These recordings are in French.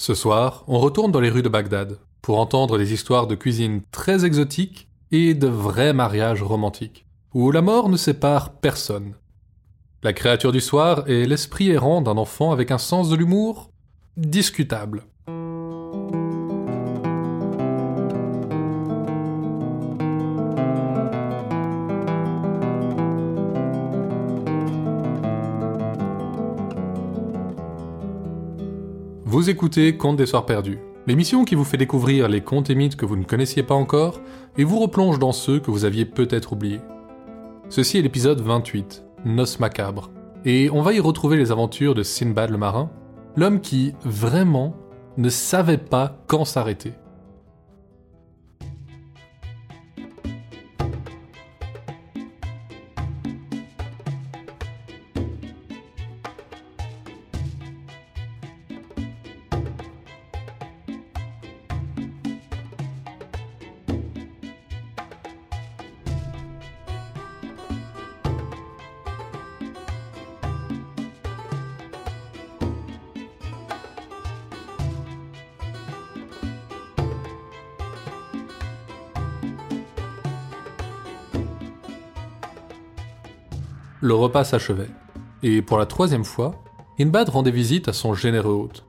Ce soir, on retourne dans les rues de Bagdad pour entendre des histoires de cuisine très exotiques et de vrais mariages romantiques, où la mort ne sépare personne. La créature du soir est l'esprit errant d'un enfant avec un sens de l'humour discutable. Écoutez Contes des Soirs Perdus, l'émission qui vous fait découvrir les contes et mythes que vous ne connaissiez pas encore et vous replonge dans ceux que vous aviez peut-être oubliés. Ceci est l'épisode 28, Noces macabres, et on va y retrouver les aventures de Sinbad le marin, l'homme qui, vraiment, ne savait pas quand s'arrêter. Le repas s'achevait, et pour la troisième fois, Sinbad rendait visite à son généreux hôte.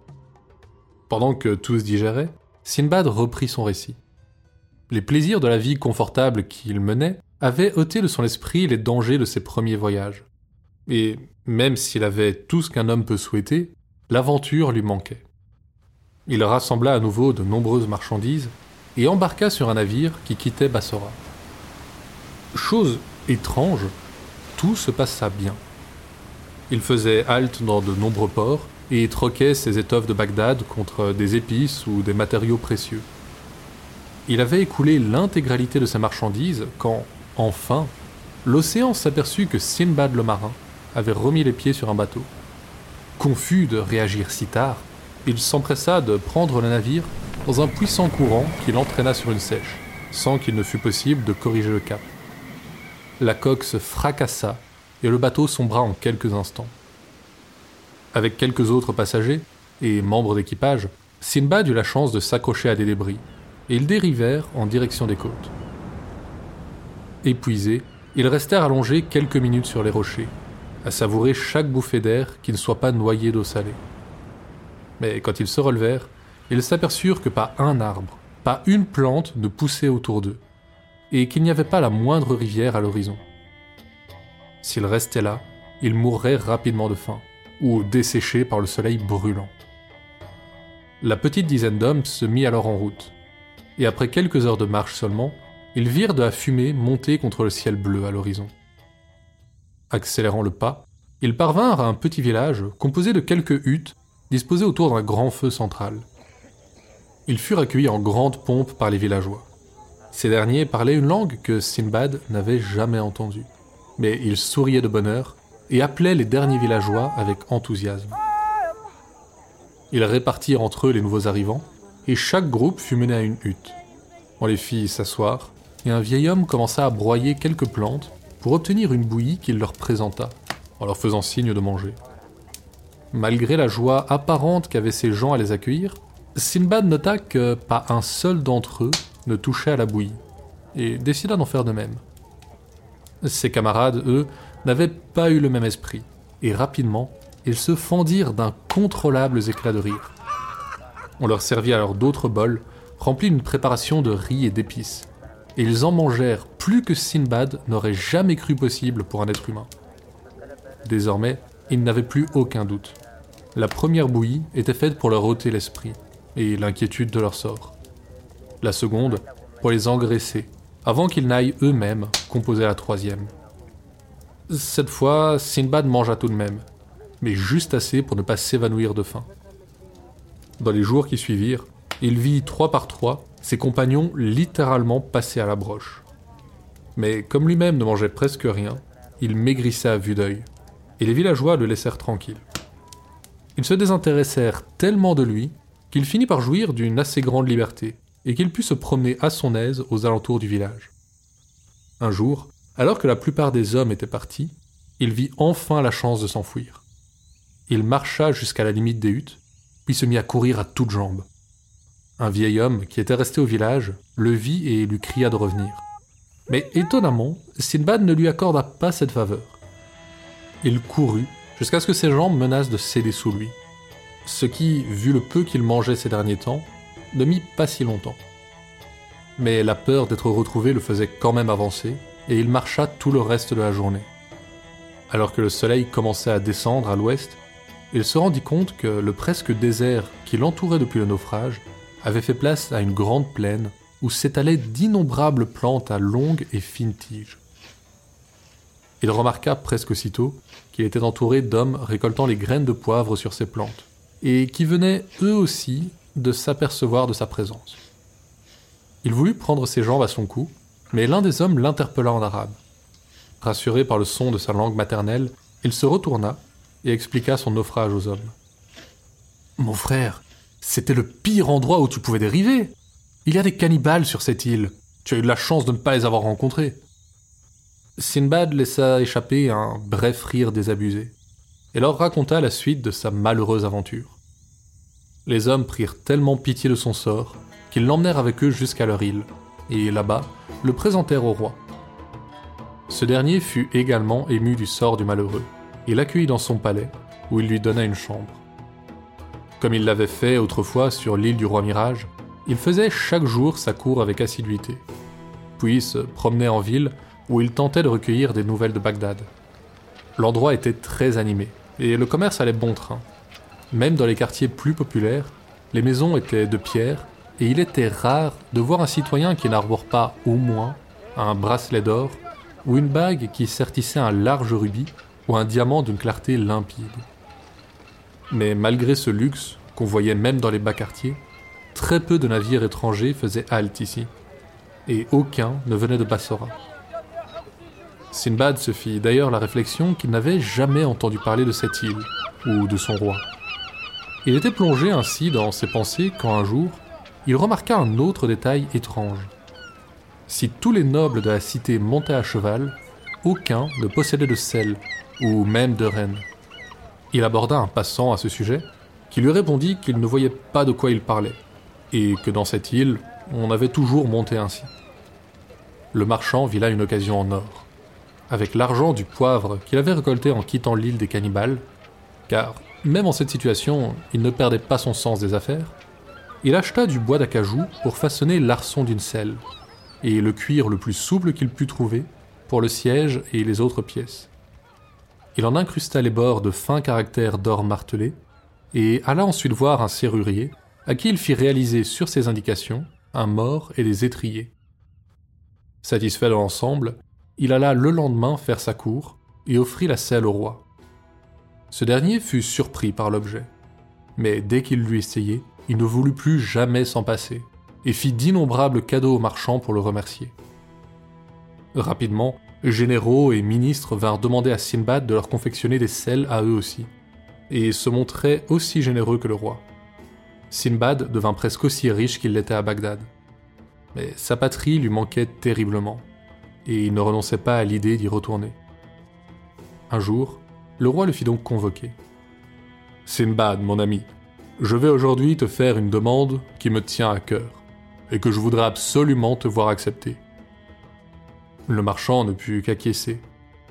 Pendant que tous digéraient, Sinbad reprit son récit. Les plaisirs de la vie confortable qu'il menait avaient ôté de son esprit les dangers de ses premiers voyages. Et même s'il avait tout ce qu'un homme peut souhaiter, l'aventure lui manquait. Il rassembla à nouveau de nombreuses marchandises et embarqua sur un navire qui quittait Bassora. Chose étrange, tout se passa bien. Il faisait halte dans de nombreux ports et troquait ses étoffes de Bagdad contre des épices ou des matériaux précieux. Il avait écoulé l'intégralité de ses marchandises quand, enfin, l'océan s'aperçut que Sinbad le marin avait remis les pieds sur un bateau. Confus de réagir si tard, il s'empressa de prendre le navire dans un puissant courant qui l'entraîna sur une sèche, sans qu'il ne fût possible de corriger le cap la coque se fracassa et le bateau sombra en quelques instants. Avec quelques autres passagers et membres d'équipage, Sinbad eut la chance de s'accrocher à des débris, et ils dérivèrent en direction des côtes. Épuisés, ils restèrent allongés quelques minutes sur les rochers, à savourer chaque bouffée d'air qui ne soit pas noyé d'eau salée. Mais quand ils se relevèrent, ils s'aperçurent que pas un arbre, pas une plante ne poussait autour d'eux et qu'il n'y avait pas la moindre rivière à l'horizon. S'il restait là, il mourrait rapidement de faim, ou desséché par le soleil brûlant. La petite dizaine d'hommes se mit alors en route, et après quelques heures de marche seulement, ils virent de la fumée monter contre le ciel bleu à l'horizon. Accélérant le pas, ils parvinrent à un petit village composé de quelques huttes disposées autour d'un grand feu central. Ils furent accueillis en grande pompe par les villageois. Ces derniers parlaient une langue que Sinbad n'avait jamais entendue. Mais ils souriaient de bonheur et appelaient les derniers villageois avec enthousiasme. Ils répartirent entre eux les nouveaux arrivants, et chaque groupe fut mené à une hutte. On les fit s'asseoir, et un vieil homme commença à broyer quelques plantes pour obtenir une bouillie qu'il leur présenta, en leur faisant signe de manger. Malgré la joie apparente qu'avaient ces gens à les accueillir, Sinbad nota que pas un seul d'entre eux ne touchait à la bouillie, et décida d'en faire de même. Ses camarades, eux, n'avaient pas eu le même esprit, et rapidement, ils se fendirent d'incontrôlables éclats de rire. On leur servit alors d'autres bols, remplis d'une préparation de riz et d'épices, et ils en mangèrent plus que Sinbad n'aurait jamais cru possible pour un être humain. Désormais, ils n'avaient plus aucun doute. La première bouillie était faite pour leur ôter l'esprit et l'inquiétude de leur sort la seconde pour les engraisser, avant qu'ils n'aillent eux-mêmes composer la troisième. Cette fois, Sinbad mangea tout de même, mais juste assez pour ne pas s'évanouir de faim. Dans les jours qui suivirent, il vit trois par trois ses compagnons littéralement passer à la broche. Mais comme lui-même ne mangeait presque rien, il maigrissait à vue d'œil, et les villageois le laissèrent tranquille. Ils se désintéressèrent tellement de lui qu'il finit par jouir d'une assez grande liberté, et qu'il put se promener à son aise aux alentours du village. Un jour, alors que la plupart des hommes étaient partis, il vit enfin la chance de s'enfuir. Il marcha jusqu'à la limite des huttes, puis se mit à courir à toutes jambes. Un vieil homme qui était resté au village le vit et lui cria de revenir. Mais étonnamment, Sinbad ne lui accorda pas cette faveur. Il courut jusqu'à ce que ses jambes menacent de céder sous lui, ce qui, vu le peu qu'il mangeait ces derniers temps, ne mit pas si longtemps. Mais la peur d'être retrouvé le faisait quand même avancer, et il marcha tout le reste de la journée. Alors que le soleil commençait à descendre à l'ouest, il se rendit compte que le presque désert qui l'entourait depuis le naufrage avait fait place à une grande plaine où s'étalaient d'innombrables plantes à longues et fines tiges. Il remarqua presque aussitôt qu'il était entouré d'hommes récoltant les graines de poivre sur ces plantes, et qui venaient eux aussi de s'apercevoir de sa présence. Il voulut prendre ses jambes à son cou, mais l'un des hommes l'interpella en arabe. Rassuré par le son de sa langue maternelle, il se retourna et expliqua son naufrage aux hommes. Mon frère, c'était le pire endroit où tu pouvais dériver. Il y a des cannibales sur cette île. Tu as eu de la chance de ne pas les avoir rencontrés. Sinbad laissa échapper un bref rire désabusé, et leur raconta la suite de sa malheureuse aventure. Les hommes prirent tellement pitié de son sort qu'ils l'emmenèrent avec eux jusqu'à leur île, et là-bas, le présentèrent au roi. Ce dernier fut également ému du sort du malheureux, et l'accueillit dans son palais, où il lui donna une chambre. Comme il l'avait fait autrefois sur l'île du roi Mirage, il faisait chaque jour sa cour avec assiduité, puis se promenait en ville où il tentait de recueillir des nouvelles de Bagdad. L'endroit était très animé, et le commerce allait bon train. Même dans les quartiers plus populaires, les maisons étaient de pierre, et il était rare de voir un citoyen qui n'arbore pas au moins un bracelet d'or ou une bague qui sertissait un large rubis ou un diamant d'une clarté limpide. Mais malgré ce luxe, qu'on voyait même dans les bas quartiers, très peu de navires étrangers faisaient halte ici, et aucun ne venait de Bassora. Sinbad se fit d'ailleurs la réflexion qu'il n'avait jamais entendu parler de cette île, ou de son roi. Il était plongé ainsi dans ses pensées quand un jour, il remarqua un autre détail étrange. Si tous les nobles de la cité montaient à cheval, aucun ne possédait de sel, ou même de reine. Il aborda un passant à ce sujet, qui lui répondit qu'il ne voyait pas de quoi il parlait, et que dans cette île, on avait toujours monté ainsi. Le marchand vit là une occasion en or. Avec l'argent du poivre qu'il avait récolté en quittant l'île des cannibales, car même en cette situation, il ne perdait pas son sens des affaires, il acheta du bois d'acajou pour façonner l'arçon d'une selle, et le cuir le plus souple qu'il put trouver pour le siège et les autres pièces. Il en incrusta les bords de fins caractères d'or martelé, et alla ensuite voir un serrurier, à qui il fit réaliser sur ses indications un mort et des étriers. Satisfait de l'ensemble, il alla le lendemain faire sa cour et offrit la selle au roi. Ce dernier fut surpris par l'objet, mais dès qu'il l'eut essayé, il ne voulut plus jamais s'en passer, et fit d'innombrables cadeaux aux marchands pour le remercier. Rapidement, généraux et ministres vinrent demander à Sinbad de leur confectionner des selles à eux aussi, et se montraient aussi généreux que le roi. Sinbad devint presque aussi riche qu'il l'était à Bagdad. Mais sa patrie lui manquait terriblement, et il ne renonçait pas à l'idée d'y retourner. Un jour, le roi le fit donc convoquer. Sinbad, mon ami, je vais aujourd'hui te faire une demande qui me tient à cœur, et que je voudrais absolument te voir accepter. Le marchand ne put qu'acquiescer.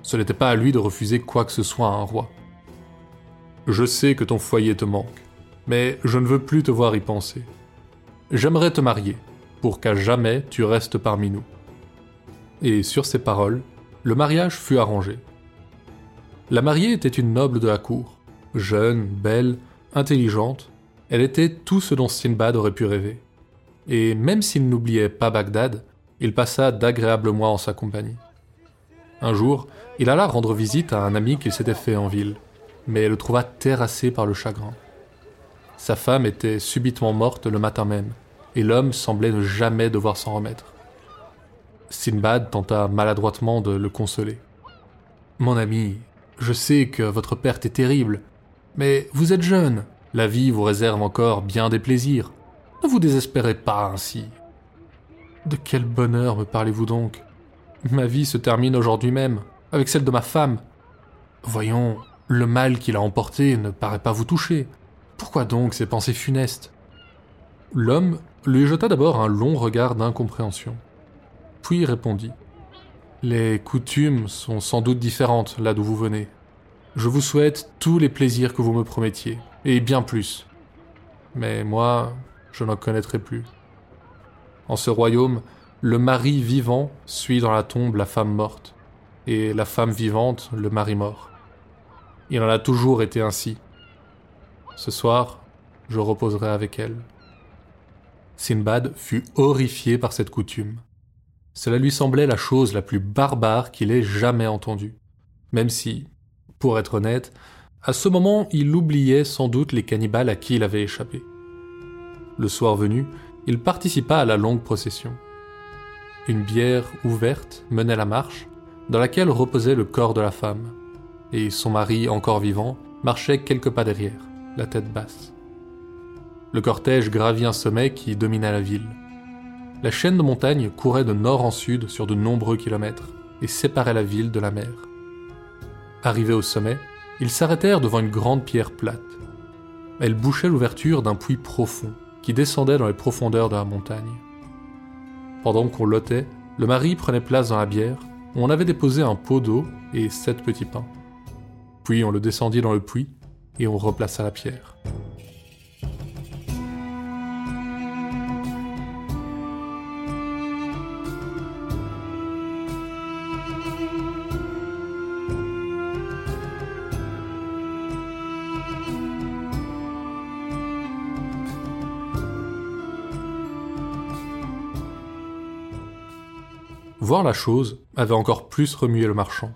Ce n'était pas à lui de refuser quoi que ce soit à un roi. Je sais que ton foyer te manque, mais je ne veux plus te voir y penser. J'aimerais te marier, pour qu'à jamais tu restes parmi nous. Et sur ces paroles, le mariage fut arrangé. La mariée était une noble de la cour, jeune, belle, intelligente, elle était tout ce dont Sinbad aurait pu rêver. Et même s'il n'oubliait pas Bagdad, il passa d'agréables mois en sa compagnie. Un jour, il alla rendre visite à un ami qu'il s'était fait en ville, mais le trouva terrassé par le chagrin. Sa femme était subitement morte le matin même, et l'homme semblait ne jamais devoir s'en remettre. Sinbad tenta maladroitement de le consoler. Mon ami, je sais que votre perte est terrible, mais vous êtes jeune, la vie vous réserve encore bien des plaisirs. Ne vous désespérez pas ainsi. De quel bonheur me parlez-vous donc? Ma vie se termine aujourd'hui même, avec celle de ma femme. Voyons, le mal qu'il a emporté ne paraît pas vous toucher. Pourquoi donc ces pensées funestes? L'homme lui jeta d'abord un long regard d'incompréhension, puis répondit Les coutumes sont sans doute différentes là d'où vous venez. Je vous souhaite tous les plaisirs que vous me promettiez, et bien plus. Mais moi, je n'en connaîtrai plus. En ce royaume, le mari vivant suit dans la tombe la femme morte, et la femme vivante le mari mort. Il en a toujours été ainsi. Ce soir, je reposerai avec elle. Sinbad fut horrifié par cette coutume. Cela lui semblait la chose la plus barbare qu'il ait jamais entendue. Même si, pour être honnête, à ce moment il oubliait sans doute les cannibales à qui il avait échappé. Le soir venu, il participa à la longue procession. Une bière ouverte menait la marche, dans laquelle reposait le corps de la femme, et son mari, encore vivant, marchait quelques pas derrière, la tête basse. Le cortège gravit un sommet qui dominait la ville. La chaîne de montagnes courait de nord en sud sur de nombreux kilomètres et séparait la ville de la mer. Arrivés au sommet, ils s'arrêtèrent devant une grande pierre plate. Elle bouchait l'ouverture d'un puits profond qui descendait dans les profondeurs de la montagne. Pendant qu'on lotait, le mari prenait place dans la bière où on avait déposé un pot d'eau et sept petits pains. Puis on le descendit dans le puits et on replaça la pierre. Voir la chose avait encore plus remué le marchand,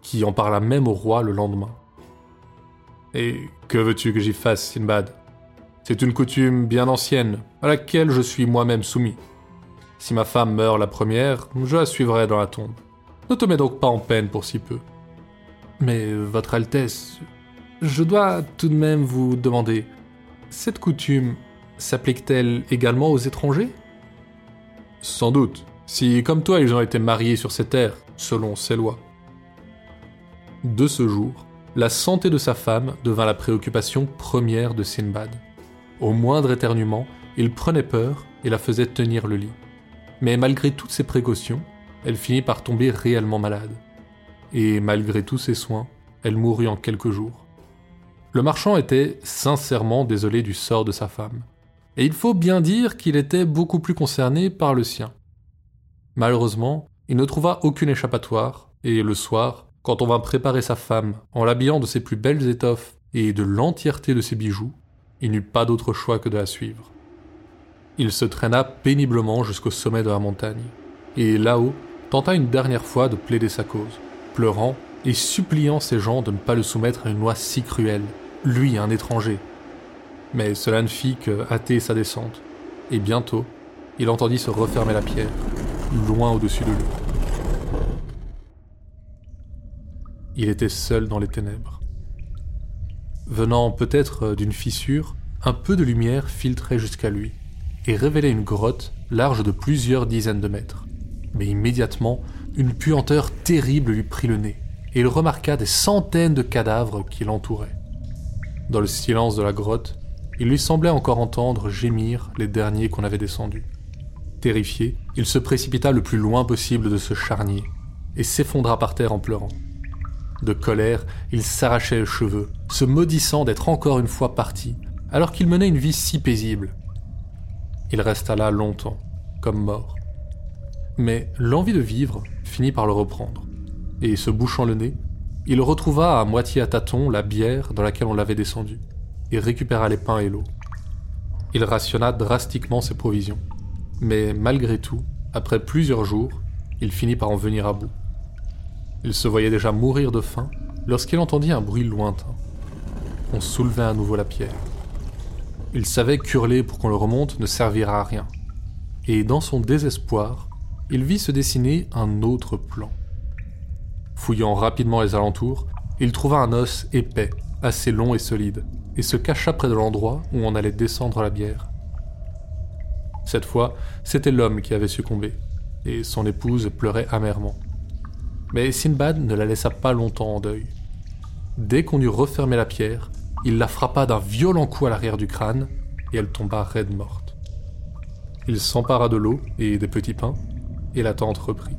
qui en parla même au roi le lendemain. Et que veux-tu que j'y fasse, Sinbad? C'est une coutume bien ancienne, à laquelle je suis moi-même soumis. Si ma femme meurt la première, je la suivrai dans la tombe. Ne te mets donc pas en peine pour si peu. Mais, Votre Altesse, je dois tout de même vous demander, cette coutume s'applique-t-elle également aux étrangers? Sans doute, si, comme toi, ils ont été mariés sur ces terres, selon ces lois. De ce jour, la santé de sa femme devint la préoccupation première de Sinbad. Au moindre éternuement, il prenait peur et la faisait tenir le lit. Mais malgré toutes ses précautions, elle finit par tomber réellement malade. Et malgré tous ses soins, elle mourut en quelques jours. Le marchand était sincèrement désolé du sort de sa femme. Et il faut bien dire qu'il était beaucoup plus concerné par le sien. Malheureusement, il ne trouva aucune échappatoire, et le soir, quand on vint préparer sa femme en l'habillant de ses plus belles étoffes et de l'entièreté de ses bijoux, il n'eut pas d'autre choix que de la suivre. Il se traîna péniblement jusqu'au sommet de la montagne, et là-haut tenta une dernière fois de plaider sa cause, pleurant et suppliant ses gens de ne pas le soumettre à une loi si cruelle, lui un étranger. Mais cela ne fit que hâter sa descente, et bientôt, il entendit se refermer la pierre, loin au-dessus de lui. Il était seul dans les ténèbres. Venant peut-être d'une fissure, un peu de lumière filtrait jusqu'à lui et révélait une grotte large de plusieurs dizaines de mètres. Mais immédiatement, une puanteur terrible lui prit le nez et il remarqua des centaines de cadavres qui l'entouraient. Dans le silence de la grotte, il lui semblait encore entendre gémir les derniers qu'on avait descendus. Terrifié, il se précipita le plus loin possible de ce charnier et s'effondra par terre en pleurant. De colère, il s'arrachait les cheveux, se maudissant d'être encore une fois parti, alors qu'il menait une vie si paisible. Il resta là longtemps, comme mort. Mais l'envie de vivre finit par le reprendre, et se bouchant le nez, il retrouva à moitié à tâtons la bière dans laquelle on l'avait descendu, et récupéra les pains et l'eau. Il rationna drastiquement ses provisions. Mais malgré tout, après plusieurs jours, il finit par en venir à bout. Il se voyait déjà mourir de faim lorsqu'il entendit un bruit lointain. On soulevait à nouveau la pierre. Il savait qu'hurler pour qu'on le remonte ne servira à rien. Et dans son désespoir, il vit se dessiner un autre plan. Fouillant rapidement les alentours, il trouva un os épais, assez long et solide, et se cacha près de l'endroit où on allait descendre la bière. Cette fois, c'était l'homme qui avait succombé, et son épouse pleurait amèrement. Mais Sinbad ne la laissa pas longtemps en deuil. Dès qu'on eut refermé la pierre, il la frappa d'un violent coup à l'arrière du crâne et elle tomba raide morte. Il s'empara de l'eau et des petits pains et la tente reprit.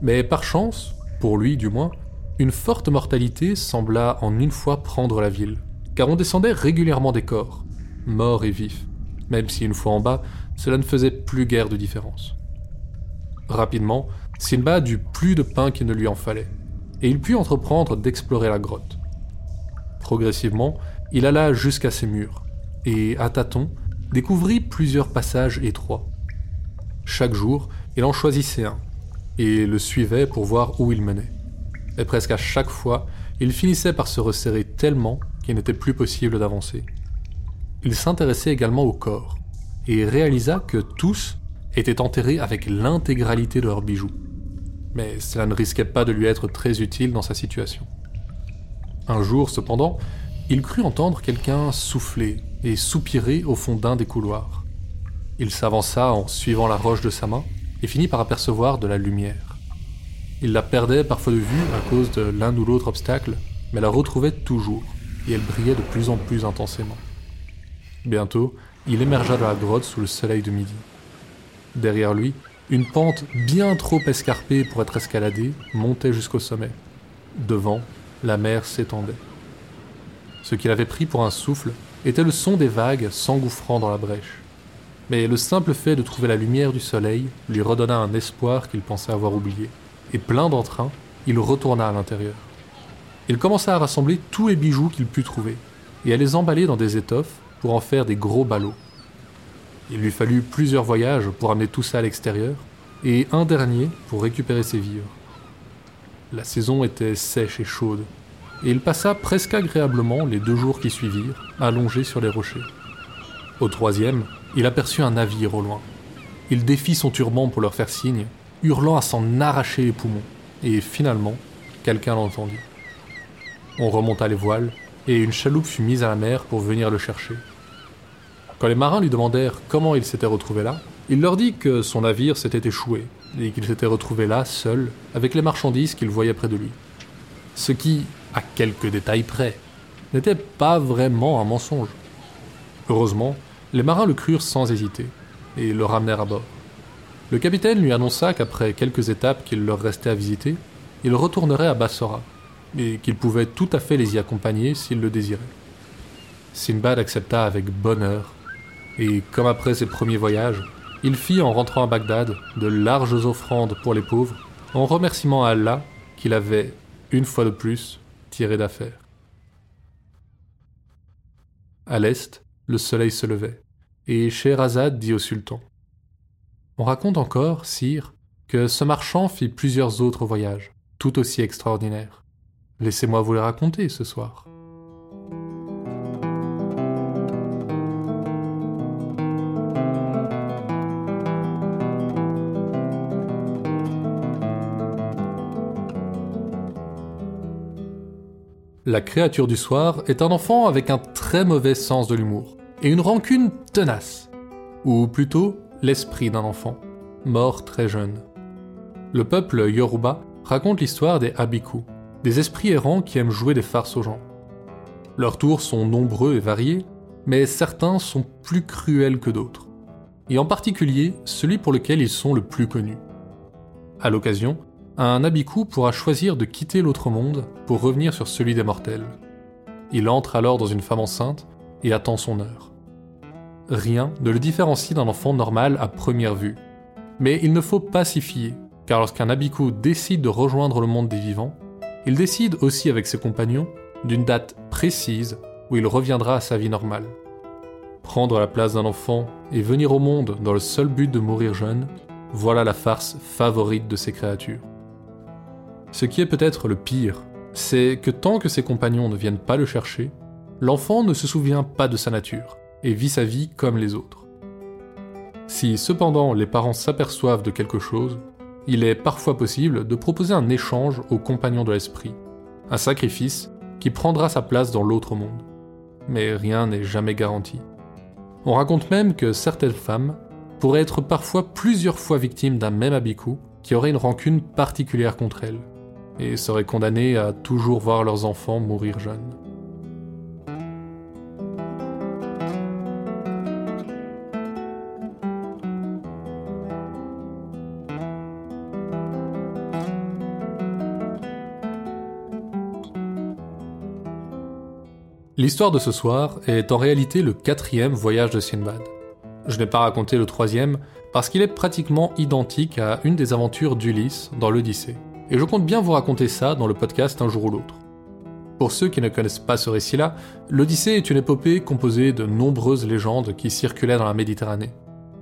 Mais par chance, pour lui du moins, une forte mortalité sembla en une fois prendre la ville, car on descendait régulièrement des corps, morts et vifs, même si une fois en bas, cela ne faisait plus guère de différence. Rapidement, Sinbad eut plus de pain qu'il ne lui en fallait, et il put entreprendre d'explorer la grotte. Progressivement, il alla jusqu'à ses murs, et, à tâtons, découvrit plusieurs passages étroits. Chaque jour, il en choisissait un, et le suivait pour voir où il menait. Et presque à chaque fois, il finissait par se resserrer tellement qu'il n'était plus possible d'avancer. Il s'intéressait également au corps, et réalisa que tous étaient enterrés avec l'intégralité de leurs bijoux. Mais cela ne risquait pas de lui être très utile dans sa situation. Un jour, cependant, il crut entendre quelqu'un souffler et soupirer au fond d'un des couloirs. Il s'avança en suivant la roche de sa main et finit par apercevoir de la lumière. Il la perdait parfois de vue à cause de l'un ou l'autre obstacle, mais la retrouvait toujours, et elle brillait de plus en plus intensément. Bientôt, il émergea de la grotte sous le soleil de midi. Derrière lui, une pente bien trop escarpée pour être escaladée montait jusqu'au sommet. Devant, la mer s'étendait. Ce qu'il avait pris pour un souffle était le son des vagues s'engouffrant dans la brèche. Mais le simple fait de trouver la lumière du soleil lui redonna un espoir qu'il pensait avoir oublié, et plein d'entrain, il retourna à l'intérieur. Il commença à rassembler tous les bijoux qu'il put trouver, et à les emballer dans des étoffes pour en faire des gros ballots. Il lui fallut plusieurs voyages pour amener tout ça à l'extérieur, et un dernier pour récupérer ses vivres. La saison était sèche et chaude, et il passa presque agréablement les deux jours qui suivirent, allongé sur les rochers. Au troisième, il aperçut un navire au loin. Il défit son turban pour leur faire signe, hurlant à s'en arracher les poumons, et finalement, quelqu'un l'entendit. On remonta les voiles, et une chaloupe fut mise à la mer pour venir le chercher. Quand les marins lui demandèrent comment il s'était retrouvé là, il leur dit que son navire s'était échoué et qu'il s'était retrouvé là, seul, avec les marchandises qu'il voyait près de lui. Ce qui, à quelques détails près, n'était pas vraiment un mensonge. Heureusement, les marins le crurent sans hésiter et le ramenèrent à bord. Le capitaine lui annonça qu'après quelques étapes qu'il leur restait à visiter, il retournerait à Bassora, et qu'il pouvait tout à fait les y accompagner s'il le désirait. Sinbad accepta avec bonheur et comme après ses premiers voyages, il fit en rentrant à Bagdad de larges offrandes pour les pauvres, en remerciement à Allah qu'il avait, une fois de plus, tiré d'affaire. À l'est, le soleil se levait, et Scheherazade dit au sultan On raconte encore, sire, que ce marchand fit plusieurs autres voyages, tout aussi extraordinaires. Laissez-moi vous les raconter ce soir. La créature du soir est un enfant avec un très mauvais sens de l'humour et une rancune tenace, ou plutôt l'esprit d'un enfant, mort très jeune. Le peuple Yoruba raconte l'histoire des Abiku, des esprits errants qui aiment jouer des farces aux gens. Leurs tours sont nombreux et variés, mais certains sont plus cruels que d'autres, et en particulier celui pour lequel ils sont le plus connus. À l'occasion, un Abiku pourra choisir de quitter l'autre monde pour revenir sur celui des mortels. Il entre alors dans une femme enceinte et attend son heure. Rien ne le différencie d'un enfant normal à première vue. Mais il ne faut pas s'y fier, car lorsqu'un Abiku décide de rejoindre le monde des vivants, il décide aussi avec ses compagnons d'une date précise où il reviendra à sa vie normale. Prendre la place d'un enfant et venir au monde dans le seul but de mourir jeune, voilà la farce favorite de ces créatures. Ce qui est peut-être le pire, c'est que tant que ses compagnons ne viennent pas le chercher, l'enfant ne se souvient pas de sa nature et vit sa vie comme les autres. Si cependant les parents s'aperçoivent de quelque chose, il est parfois possible de proposer un échange aux compagnons de l'esprit, un sacrifice qui prendra sa place dans l'autre monde. Mais rien n'est jamais garanti. On raconte même que certaines femmes pourraient être parfois plusieurs fois victimes d'un même abiku qui aurait une rancune particulière contre elles et seraient condamnés à toujours voir leurs enfants mourir jeunes. L'histoire de ce soir est en réalité le quatrième voyage de Sinbad. Je n'ai pas raconté le troisième parce qu'il est pratiquement identique à une des aventures d'Ulysse dans l'Odyssée. Et je compte bien vous raconter ça dans le podcast un jour ou l'autre. Pour ceux qui ne connaissent pas ce récit-là, l'Odyssée est une épopée composée de nombreuses légendes qui circulaient dans la Méditerranée.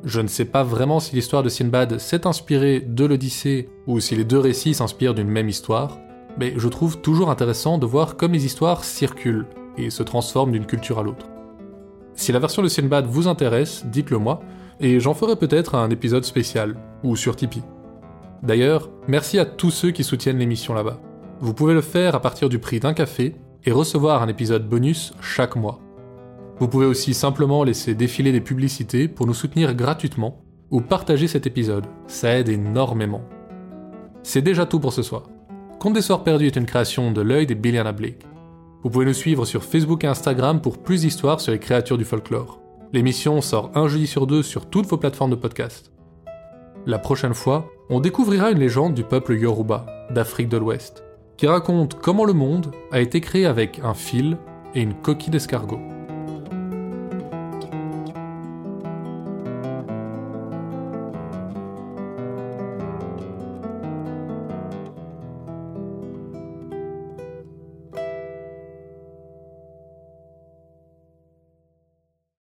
Je ne sais pas vraiment si l'histoire de Sinbad s'est inspirée de l'Odyssée ou si les deux récits s'inspirent d'une même histoire, mais je trouve toujours intéressant de voir comme les histoires circulent et se transforment d'une culture à l'autre. Si la version de Sinbad vous intéresse, dites-le moi, et j'en ferai peut-être un épisode spécial, ou sur Tipeee. D'ailleurs, merci à tous ceux qui soutiennent l'émission là-bas. Vous pouvez le faire à partir du prix d'un café et recevoir un épisode bonus chaque mois. Vous pouvez aussi simplement laisser défiler des publicités pour nous soutenir gratuitement ou partager cet épisode, ça aide énormément. C'est déjà tout pour ce soir. Conte des Soirs Perdus est une création de l'œil des Billiana Blake. Vous pouvez nous suivre sur Facebook et Instagram pour plus d'histoires sur les créatures du folklore. L'émission sort un jeudi sur deux sur toutes vos plateformes de podcast. La prochaine fois, on découvrira une légende du peuple Yoruba, d'Afrique de l'Ouest, qui raconte comment le monde a été créé avec un fil et une coquille d'escargot.